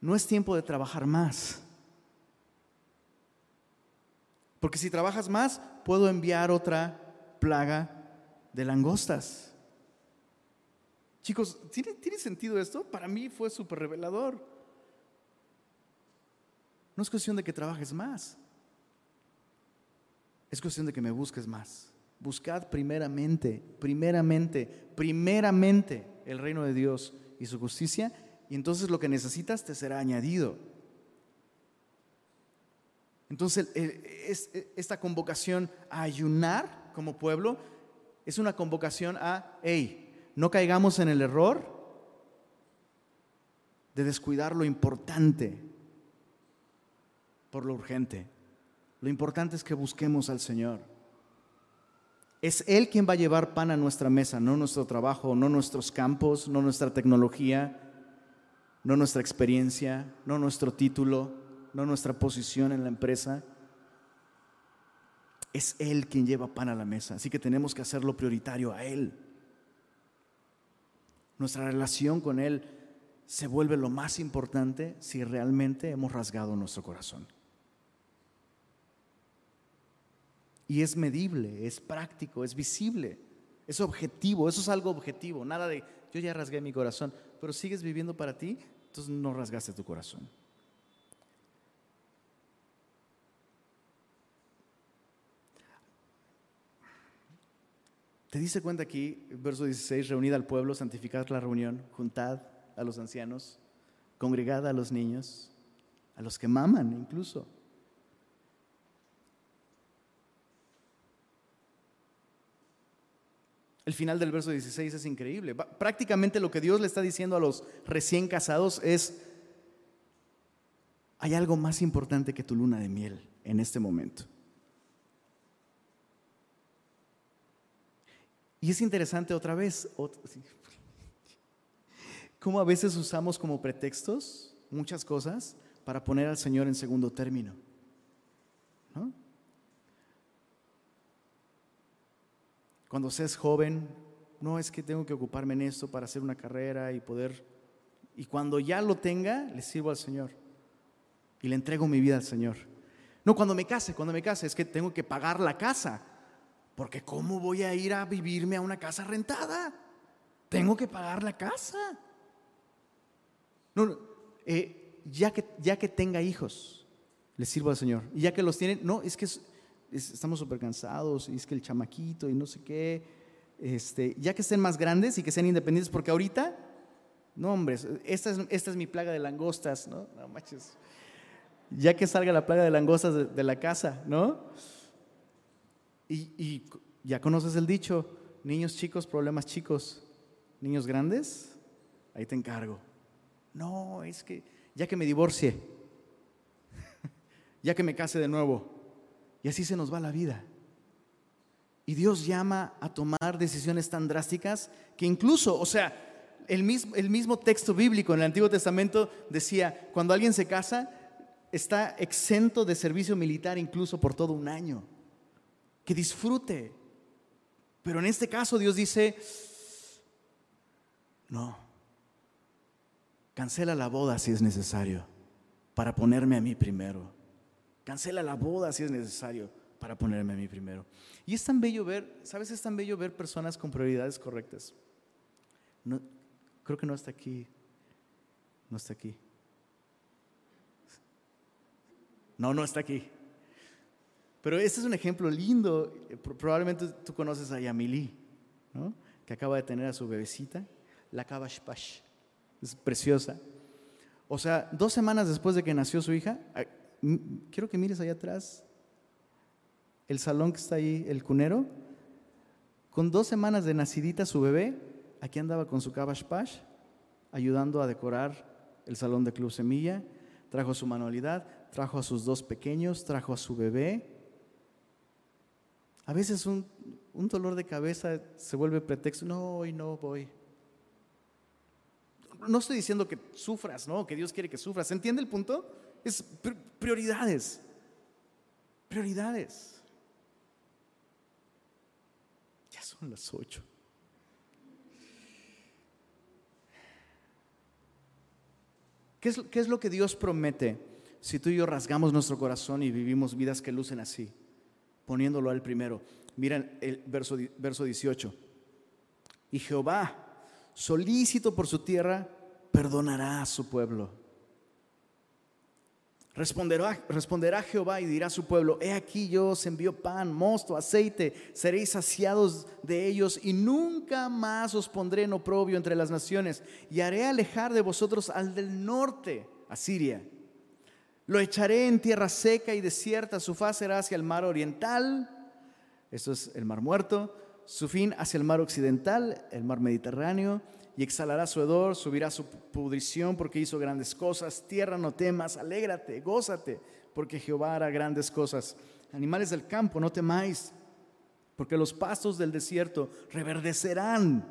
No es tiempo de trabajar más. Porque si trabajas más, puedo enviar otra plaga de langostas. Chicos, ¿tiene, ¿tiene sentido esto? Para mí fue súper revelador. No es cuestión de que trabajes más. Es cuestión de que me busques más. Buscad primeramente, primeramente, primeramente el reino de Dios y su justicia, y entonces lo que necesitas te será añadido. Entonces, esta convocación a ayunar como pueblo es una convocación a, hey, no caigamos en el error de descuidar lo importante por lo urgente. Lo importante es que busquemos al Señor. Es Él quien va a llevar pan a nuestra mesa, no nuestro trabajo, no nuestros campos, no nuestra tecnología, no nuestra experiencia, no nuestro título, no nuestra posición en la empresa. Es Él quien lleva pan a la mesa, así que tenemos que hacerlo prioritario a Él. Nuestra relación con Él se vuelve lo más importante si realmente hemos rasgado nuestro corazón. Y es medible, es práctico, es visible, es objetivo, eso es algo objetivo, nada de yo ya rasgué mi corazón, pero sigues viviendo para ti, entonces no rasgaste tu corazón. ¿Te dice cuenta aquí, verso 16, reunida al pueblo, santificad la reunión, juntad a los ancianos, congregad a los niños, a los que maman incluso. El final del verso 16 es increíble. Prácticamente lo que Dios le está diciendo a los recién casados es, hay algo más importante que tu luna de miel en este momento. Y es interesante otra vez, cómo a veces usamos como pretextos muchas cosas para poner al Señor en segundo término. Cuando seas joven, no es que tengo que ocuparme en esto para hacer una carrera y poder... Y cuando ya lo tenga, le sirvo al Señor. Y le entrego mi vida al Señor. No, cuando me case, cuando me case, es que tengo que pagar la casa porque ¿cómo voy a ir a vivirme a una casa rentada? Tengo que pagar la casa. No, eh, ya, que, ya que tenga hijos, le sirvo al Señor. Y ya que los tienen, no, es que estamos súper cansados, y es que el chamaquito y no sé qué. Este, ya que estén más grandes y que sean independientes, porque ahorita, no, hombre, esta es, esta es mi plaga de langostas, ¿no? No manches. Ya que salga la plaga de langostas de la casa, ¿no? Y, ya conoces el dicho, niños chicos, problemas chicos, niños grandes, ahí te encargo. No, es que ya que me divorcie, ya que me case de nuevo, y así se nos va la vida. Y Dios llama a tomar decisiones tan drásticas que incluso, o sea, el mismo, texto bíblico en el Antiguo Testamento decía, cuando alguien se casa, está exento de servicio militar incluso por todo un año que disfrute. Pero en este caso Dios dice, no, Cancela la boda si es necesario para ponerme a mí primero. Cancela la boda si es necesario para ponerme a mí primero. Y es tan bello ver, ¿sabes? Es tan bello ver personas con prioridades correctas. creo que no está aquí. No está aquí. No, no está aquí. Pero este es un ejemplo lindo. Probablemente tú conoces a Yamili, ¿no? que acaba de tener a su bebecita, la Kabashpash. Es preciosa. O sea, dos semanas después de que nació su hija, quiero que mires allá atrás, el salón que está ahí, el cunero, con dos semanas de nacidita su bebé, aquí andaba con su Kabash Pash, ayudando a decorar el salón de Club Semilla, trajo su manualidad, trajo a sus dos pequeños, trajo a su bebé. A veces un, un dolor de cabeza se vuelve pretexto, no, hoy no voy. No estoy diciendo que sufras, ¿no? Que Dios quiere que sufras. ¿Se entiende el punto? Es prioridades. Prioridades. Ya son las ocho. ¿Qué es, ¿Qué es, lo que Dios promete si tú y yo rasgamos nuestro corazón y vivimos vidas que lucen así? Poniéndolo al primero. Miren el verso, verso 18. Y Jehová, solícito por su tierra, perdonará a su pueblo Responderá, responderá Jehová y dirá a su pueblo, he aquí yo os envío pan, mosto, aceite, seréis saciados de ellos y nunca más os pondré en oprobio entre las naciones y haré alejar de vosotros al del norte, a Siria. Lo echaré en tierra seca y desierta, su faz será hacia el mar oriental, esto es el mar muerto, su fin hacia el mar occidental, el mar Mediterráneo, y exhalará su hedor, subirá su pudrición porque hizo grandes cosas. Tierra, no temas, alégrate, gózate, porque Jehová hará grandes cosas. Animales del campo, no temáis, porque los pastos del desierto reverdecerán.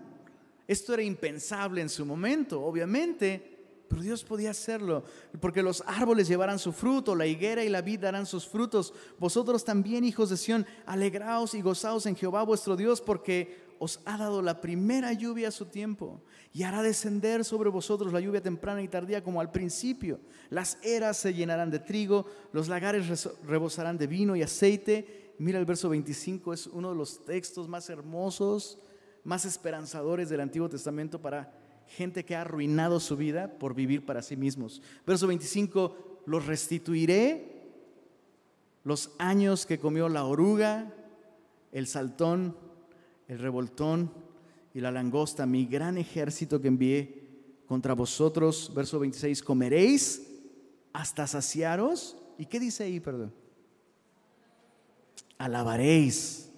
Esto era impensable en su momento, obviamente, pero Dios podía hacerlo, porque los árboles llevarán su fruto, la higuera y la vid darán sus frutos. Vosotros también, hijos de Sión, alegraos y gozaos en Jehová vuestro Dios, porque os ha dado la primera lluvia a su tiempo y hará descender sobre vosotros la lluvia temprana y tardía como al principio. Las eras se llenarán de trigo, los lagares rebosarán de vino y aceite. Mira el verso 25, es uno de los textos más hermosos, más esperanzadores del Antiguo Testamento para gente que ha arruinado su vida por vivir para sí mismos. Verso 25, los restituiré los años que comió la oruga, el saltón el revoltón y la langosta, mi gran ejército que envié contra vosotros. Verso 26, comeréis hasta saciaros. ¿Y qué dice ahí, perdón? Alabaréis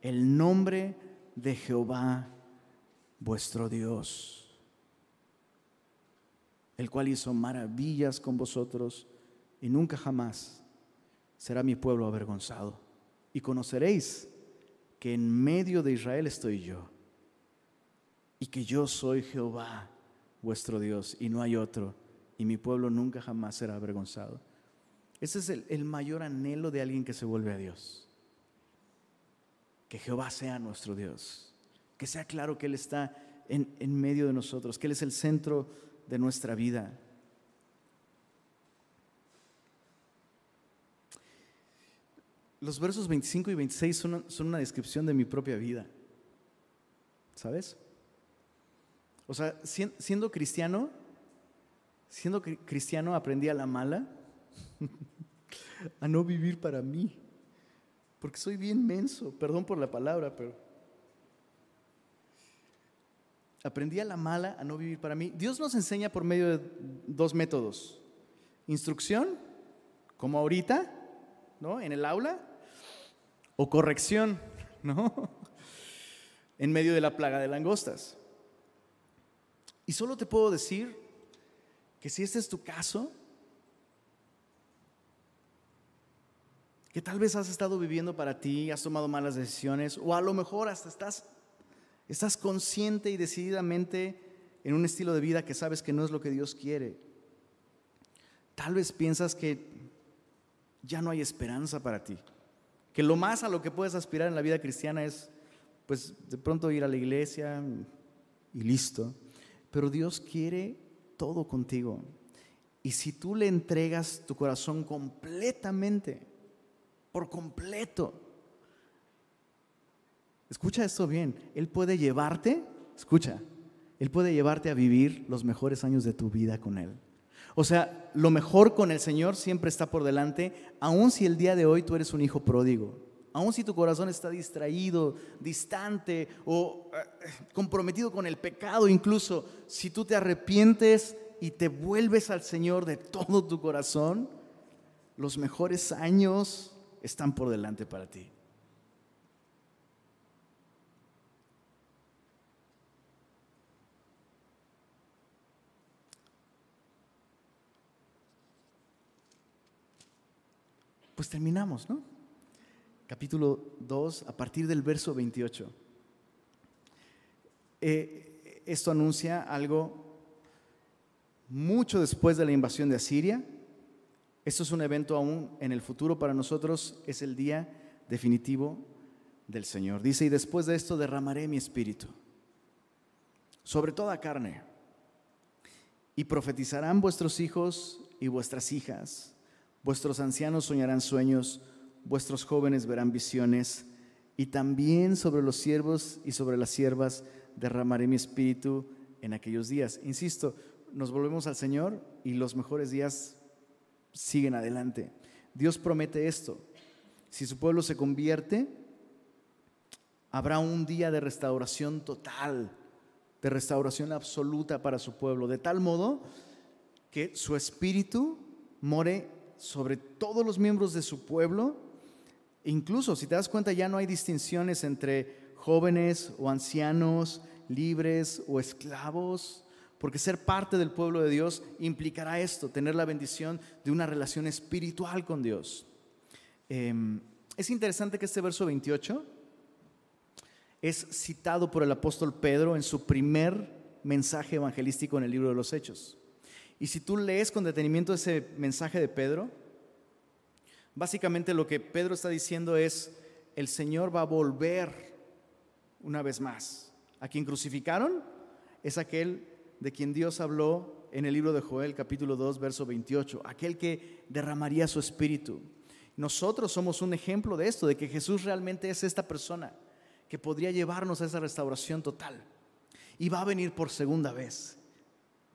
el nombre de Jehová vuestro Dios, el cual hizo maravillas con vosotros y nunca jamás será mi pueblo avergonzado. Y conoceréis que en medio de Israel estoy yo y que yo soy Jehová, vuestro Dios, y no hay otro, y mi pueblo nunca jamás será avergonzado. Ese es el, mayor anhelo de alguien que se vuelve a Dios. Que Jehová sea nuestro Dios, que sea claro que Él está en, en medio de nosotros, que Él es el centro de nuestra vida. Los versos 25 y 26 son, una descripción de mi propia vida. ¿Sabes? O sea, siendo cristiano, siendo cristiano aprendí a la mala a no vivir para mí. Porque soy bien menso, perdón por la palabra, pero aprendí a la mala a no vivir para mí. Dios nos enseña por medio de dos métodos. Instrucción, como ahorita, ¿no? En el aula, o corrección, ¿no? En medio de la plaga de langostas. Y solo te puedo decir que si este es tu caso, que tal vez has estado viviendo para ti, has tomado malas decisiones, o a lo mejor hasta estás, estás consciente y decididamente en un estilo de vida que sabes que no es lo que Dios quiere. Tal vez piensas que ya no hay esperanza para ti que lo más a lo que puedes aspirar en la vida cristiana es, pues, de pronto ir a la iglesia y listo. Pero Dios quiere todo contigo. Y si tú le entregas tu corazón completamente, por completo, escucha esto bien, Él puede llevarte, escucha, Él puede llevarte a vivir los mejores años de tu vida con Él. O sea, lo mejor con el Señor siempre está por delante, aun si el día de hoy tú eres un hijo pródigo, aun si tu corazón está distraído, distante o eh, comprometido con el pecado, incluso si tú te arrepientes y te vuelves al Señor de todo tu corazón, los mejores años están por delante para ti. Pues terminamos, ¿no? Capítulo 2, a partir del verso 28. Eh, esto anuncia algo mucho después de la invasión de Asiria. Esto es un evento aún en el futuro para nosotros, es el día definitivo del Señor. Dice, y después de esto derramaré mi espíritu sobre toda carne, y profetizarán vuestros hijos y vuestras hijas Vuestros ancianos soñarán sueños, vuestros jóvenes verán visiones, y también sobre los siervos y sobre las siervas derramaré mi espíritu en aquellos días. Insisto, nos volvemos al Señor y los mejores días siguen adelante. Dios promete esto. Si su pueblo se convierte, habrá un día de restauración total, de restauración absoluta para su pueblo, de tal modo que su espíritu more sobre todos los miembros de su pueblo. Incluso, si te das cuenta, ya no hay distinciones entre jóvenes o ancianos, libres o esclavos, porque ser parte del pueblo de Dios implicará esto, tener la bendición de una relación espiritual con Dios. Em, es interesante que este verso 28 es citado por el apóstol Pedro en su primer mensaje evangelístico en el libro de los Hechos. Y si tú lees con detenimiento ese mensaje de Pedro, básicamente lo que Pedro está diciendo es, el Señor va a volver una vez más. A quien crucificaron es aquel de quien Dios habló en el libro de Joel capítulo 2 verso 28, aquel que derramaría su espíritu. Nosotros somos un ejemplo de esto, de que Jesús realmente es esta persona que podría llevarnos a esa restauración total. Y va a venir por segunda vez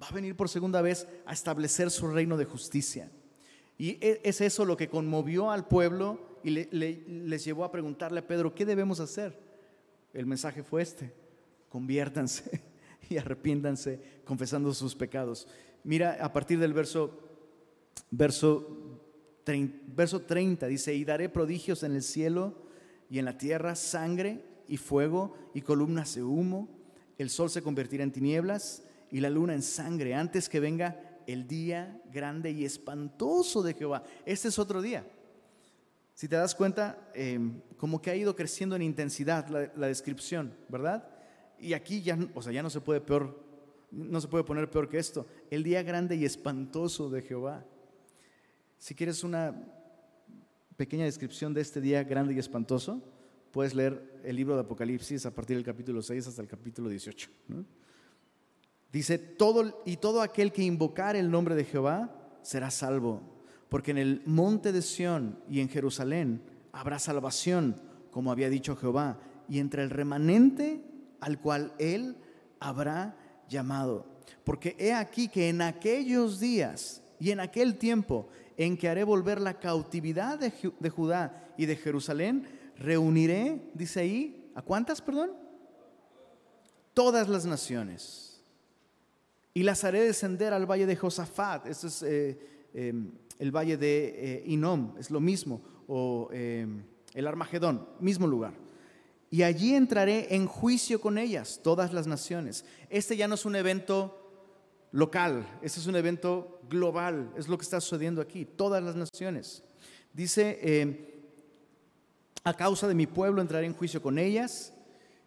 va a venir por segunda vez a establecer su reino de justicia. Y e, es eso lo que conmovió al pueblo y les llevó a preguntarle a Pedro, ¿qué debemos hacer? El mensaje fue este, conviértanse y arrepiéntanse confesando sus pecados. Mira, a partir del verso, verso, 30, verso 30 dice, y daré prodigios en el cielo y en la tierra, sangre y fuego y columnas de humo, el sol se convertirá en tinieblas y la luna en sangre antes que venga el día grande y espantoso de Jehová. Este es otro día. Si te das cuenta, em, como que ha ido creciendo en intensidad la, descripción, ¿verdad? Y aquí ya, o sea, ya no se puede peor, no se puede poner peor que esto. El día grande y espantoso de Jehová. Si quieres una pequeña descripción de este día grande y espantoso, puedes leer el libro de Apocalipsis a partir del capítulo 6 hasta el capítulo 18. ¿no? Dice, todo, y todo aquel que invocar el nombre de Jehová será salvo, porque en el monte de Sión y en Jerusalén habrá salvación, como había dicho Jehová, y entre el remanente al cual él habrá llamado. Porque he aquí que en aquellos días y en aquel tiempo en que haré volver la cautividad de, de Judá y de Jerusalén, reuniré, dice ahí, ¿a cuántas, perdón? Todas las naciones y las haré descender al valle de Josafat. Este es eh, em, el valle de eh, Inom, es lo mismo, o em, el Armagedón, mismo lugar. Y allí entraré en juicio con ellas, todas las naciones. Este ya no es un evento local, este es un evento global, es lo que está sucediendo aquí, todas las naciones. Dice, em, a causa de mi pueblo entraré en juicio con ellas,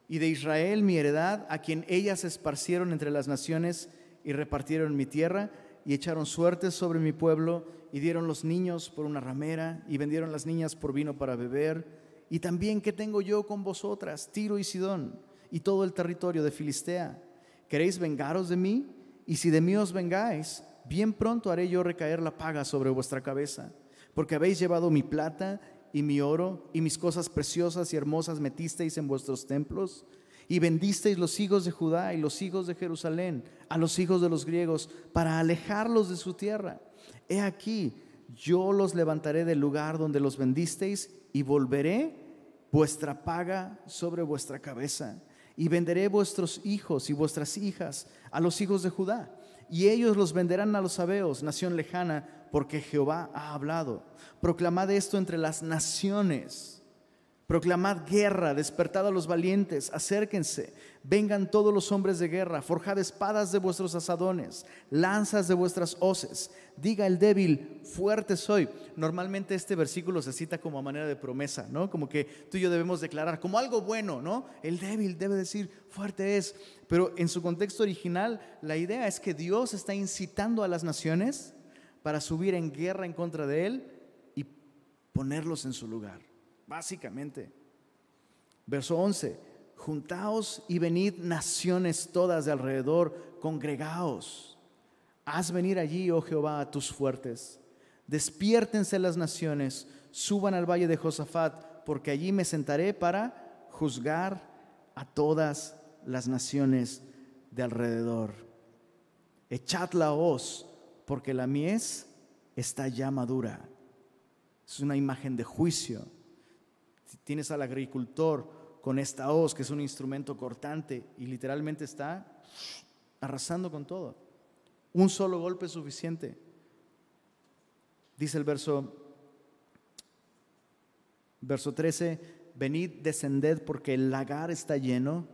y de Israel mi heredad, a quien ellas esparcieron entre las naciones, y repartieron mi tierra y echaron suertes sobre mi pueblo y dieron los niños por una ramera y vendieron las niñas por vino para beber. Y también, ¿qué tengo yo con vosotras, Tiro y Sidón, y todo el territorio de Filistea? ¿Queréis vengaros de mí y si de mí os vengáis, bien pronto haré yo recaer la paga sobre vuestra cabeza, porque habéis llevado mi plata y mi oro y mis cosas preciosas y hermosas metisteis en vuestros templos y vendisteis los hijos de Judá y los hijos de Jerusalén a los hijos de los griegos para alejarlos de su tierra. He aquí, yo los levantaré del lugar donde los vendisteis y volveré vuestra paga sobre vuestra cabeza y venderé vuestros hijos y vuestras hijas a los hijos de Judá y ellos los venderán a los sabeos, nación lejana, porque Jehová ha hablado. Proclamad esto entre las naciones Proclamad guerra, despertad a los valientes, acérquense, vengan todos los hombres de guerra, forjad espadas de vuestros asadones, lanzas de vuestras hoces. Diga el débil, fuerte soy. Normalmente este versículo se cita como a manera de promesa, ¿no? Como que tú y yo debemos declarar como algo bueno, ¿no? El débil debe decir, fuerte es. Pero en su contexto original, la idea es que Dios está incitando a las naciones para subir en guerra en contra de Él y ponerlos en su lugar básicamente. Verso 11, juntaos y venid naciones todas de alrededor, congregaos. Haz venir allí, oh Jehová, a tus fuertes. Despiértense las naciones, suban al valle de Josafat, porque allí me sentaré para juzgar a todas las naciones de alrededor. Echad la hoz, porque la mies está ya madura. Es una imagen de juicio Tienes al agricultor con esta hoz, que es un instrumento cortante, y literalmente está arrasando con todo. Un solo golpe es suficiente. Dice el verso, verso 13, venid, descended porque el lagar está lleno,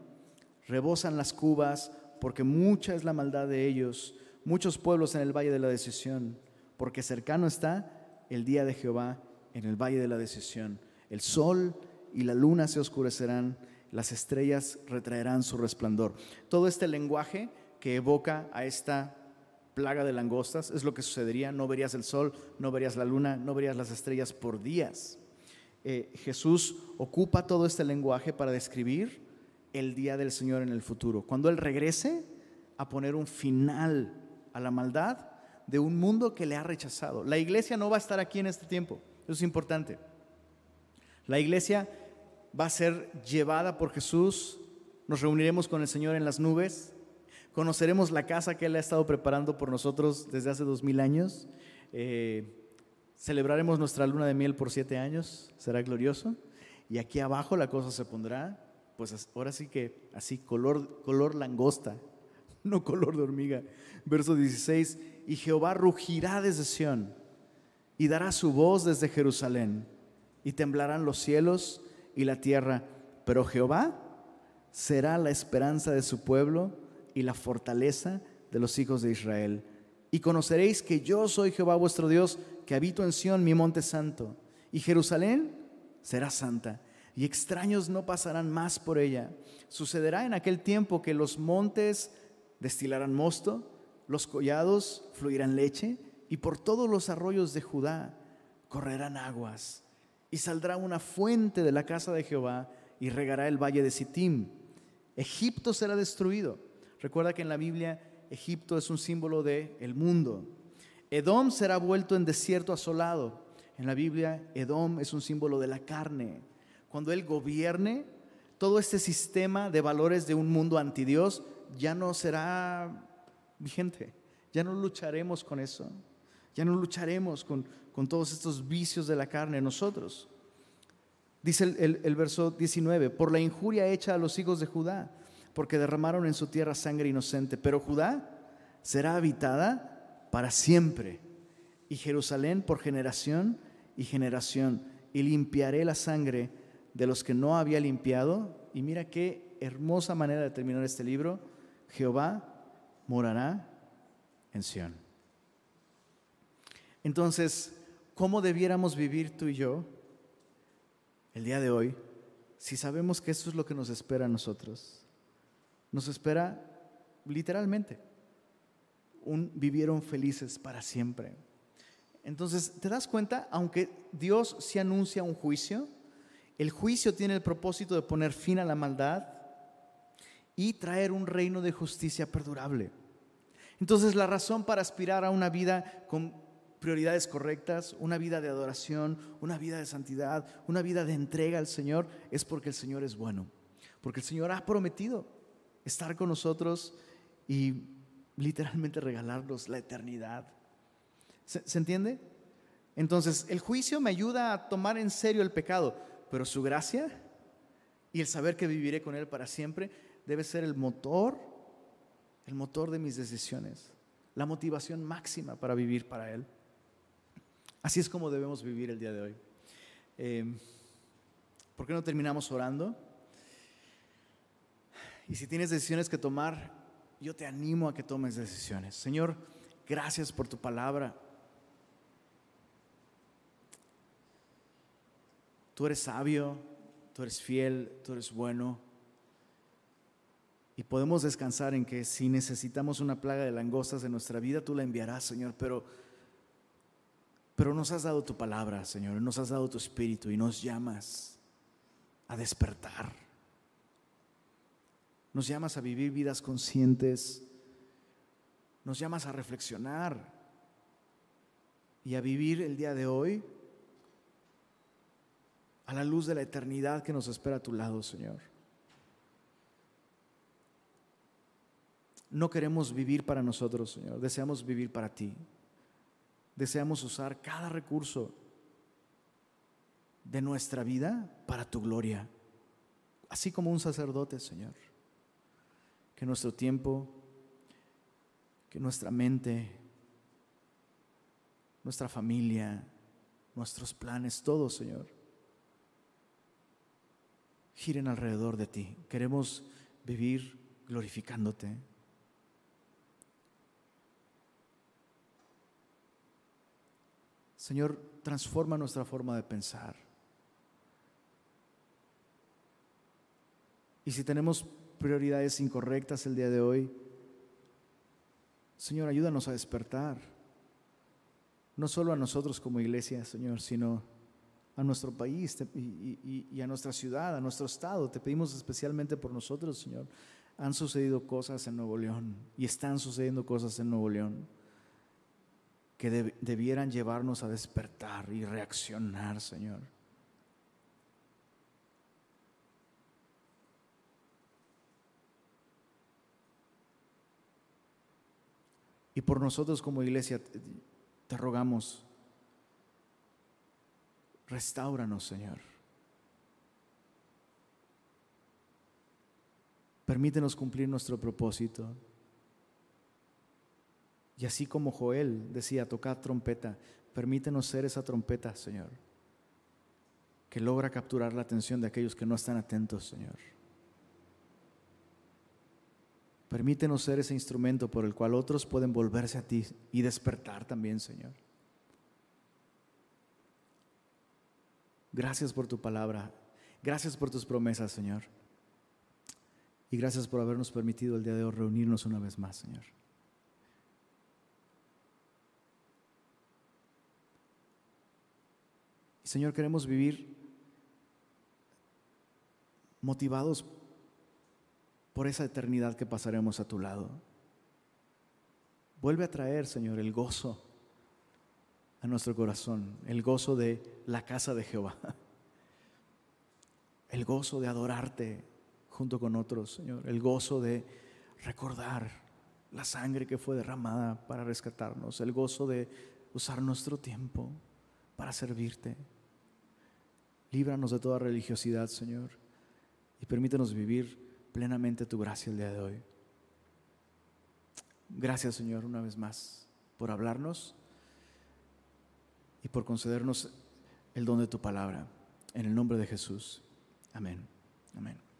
rebosan las cubas porque mucha es la maldad de ellos, muchos pueblos en el valle de la decisión, porque cercano está el día de Jehová en el valle de la decisión. El sol y la luna se oscurecerán, las estrellas retraerán su resplandor. Todo este lenguaje que evoca a esta plaga de langostas es lo que sucedería. No verías el sol, no verías la luna, no verías las estrellas por días. Eh, Jesús ocupa todo este lenguaje para describir el día del Señor en el futuro. Cuando Él regrese a poner un final a la maldad de un mundo que le ha rechazado. La iglesia no va a estar aquí en este tiempo. Eso es importante. La iglesia va a ser llevada por Jesús, nos reuniremos con el Señor en las nubes, conoceremos la casa que Él ha estado preparando por nosotros desde hace dos mil años, eh, celebraremos nuestra luna de miel por siete años, será glorioso, y aquí abajo la cosa se pondrá, pues ahora sí que así, color, color langosta, no color de hormiga. Verso 16, y Jehová rugirá desde Sión y dará su voz desde Jerusalén y temblarán los cielos y la tierra, pero Jehová será la esperanza de su pueblo y la fortaleza de los hijos de Israel. Y conoceréis que yo soy Jehová vuestro Dios, que habito en Sión, mi monte santo, y Jerusalén será santa, y extraños no pasarán más por ella. Sucederá en aquel tiempo que los montes destilarán mosto, los collados fluirán leche, y por todos los arroyos de Judá correrán aguas y saldrá una fuente de la casa de Jehová y regará el valle de Sittim. Egipto será destruido. Recuerda que en la Biblia Egipto es un símbolo del el mundo. Edom será vuelto en desierto asolado. En la Biblia Edom es un símbolo de la carne. Cuando Él gobierne, todo este sistema de valores de un mundo anti Dios ya no será vigente. Ya no lucharemos con eso. Ya no lucharemos con, con todos estos vicios de la carne nosotros. Dice el, verso 19, por la injuria hecha a los hijos de Judá, porque derramaron en su tierra sangre inocente, pero Judá será habitada para siempre, y Jerusalén por generación y generación, y limpiaré la sangre de los que no había limpiado. Y mira qué hermosa manera de terminar este libro. Jehová morará en Sión. Entonces, ¿cómo debiéramos vivir tú y yo el día de hoy si sabemos que eso es lo que nos espera a nosotros? Nos espera literalmente un vivieron felices para siempre. Entonces, ¿te das cuenta? Aunque Dios se anuncia un juicio, el juicio tiene el propósito de poner fin a la maldad y traer un reino de justicia perdurable. Entonces la razón para aspirar a una vida con prioridades correctas, una vida de adoración, una vida de santidad, una vida de entrega al Señor, es porque el Señor es bueno, porque el Señor ha prometido estar con nosotros y literalmente regalarnos la eternidad. ¿Se, entiende? Entonces, el juicio me ayuda a tomar en serio el pecado, pero su gracia y el saber que viviré con Él para siempre debe ser el motor, el motor de mis decisiones, la motivación máxima para vivir para Él. Así es como debemos vivir el día de hoy. Eh, ¿Por qué no terminamos orando? Y si tienes decisiones que tomar, yo te animo a que tomes decisiones. Señor, gracias por tu palabra. Tú eres sabio, tú eres fiel, tú eres bueno. Y podemos descansar en que si necesitamos una plaga de langostas en nuestra vida, tú la enviarás, Señor. Pero, pero nos has dado tu palabra, Señor. Nos has dado tu espíritu y nos llamas a despertar. Nos llamas a vivir vidas conscientes. Nos llamas a reflexionar y a vivir el día de hoy a la luz de la eternidad que nos espera a tu lado, Señor. No queremos vivir para nosotros, Señor. Deseamos vivir para ti. Deseamos usar cada recurso de nuestra vida para tu gloria. Así como un sacerdote, Señor que nuestro tiempo, que nuestra mente, nuestra familia, nuestros planes, todo, Señor, giren alrededor de ti. Queremos vivir glorificándote. Señor, transforma nuestra forma de pensar. Y si tenemos prioridades incorrectas el día de hoy. Señor, ayúdanos a despertar. No solo a nosotros como iglesia, Señor, sino a nuestro país y, a nuestra ciudad, a nuestro estado. Te pedimos especialmente por nosotros, Señor. Han sucedido cosas en Nuevo León y están sucediendo cosas en Nuevo León que debieran llevarnos a despertar y reaccionar, Señor. Y por nosotros como iglesia te rogamos, restauranos, Señor. Permítenos cumplir nuestro propósito. Y así como Joel decía, tocad trompeta, permítenos ser esa trompeta, Señor, que logra capturar la atención de aquellos que no están atentos, Señor. Permítenos ser ese instrumento por el cual otros pueden volverse a ti y despertar también, Señor. Gracias por tu palabra. Gracias por tus promesas, Señor. Y gracias por habernos permitido el día de hoy reunirnos una vez más, Señor. Señor, queremos vivir motivados por esa eternidad que pasaremos a tu lado. Vuelve a traer, Señor, el gozo a nuestro corazón, el gozo de la casa de Jehová, el gozo de adorarte junto con otros, Señor, el gozo de recordar la sangre que fue derramada para rescatarnos, el gozo de usar nuestro tiempo para servirte. Líbranos de toda religiosidad, Señor, y permítenos vivir plenamente tu gracia el día de hoy. Gracias Señor una vez más por hablarnos y por concedernos el don de tu palabra. En el nombre de Jesús. Amén. Amén.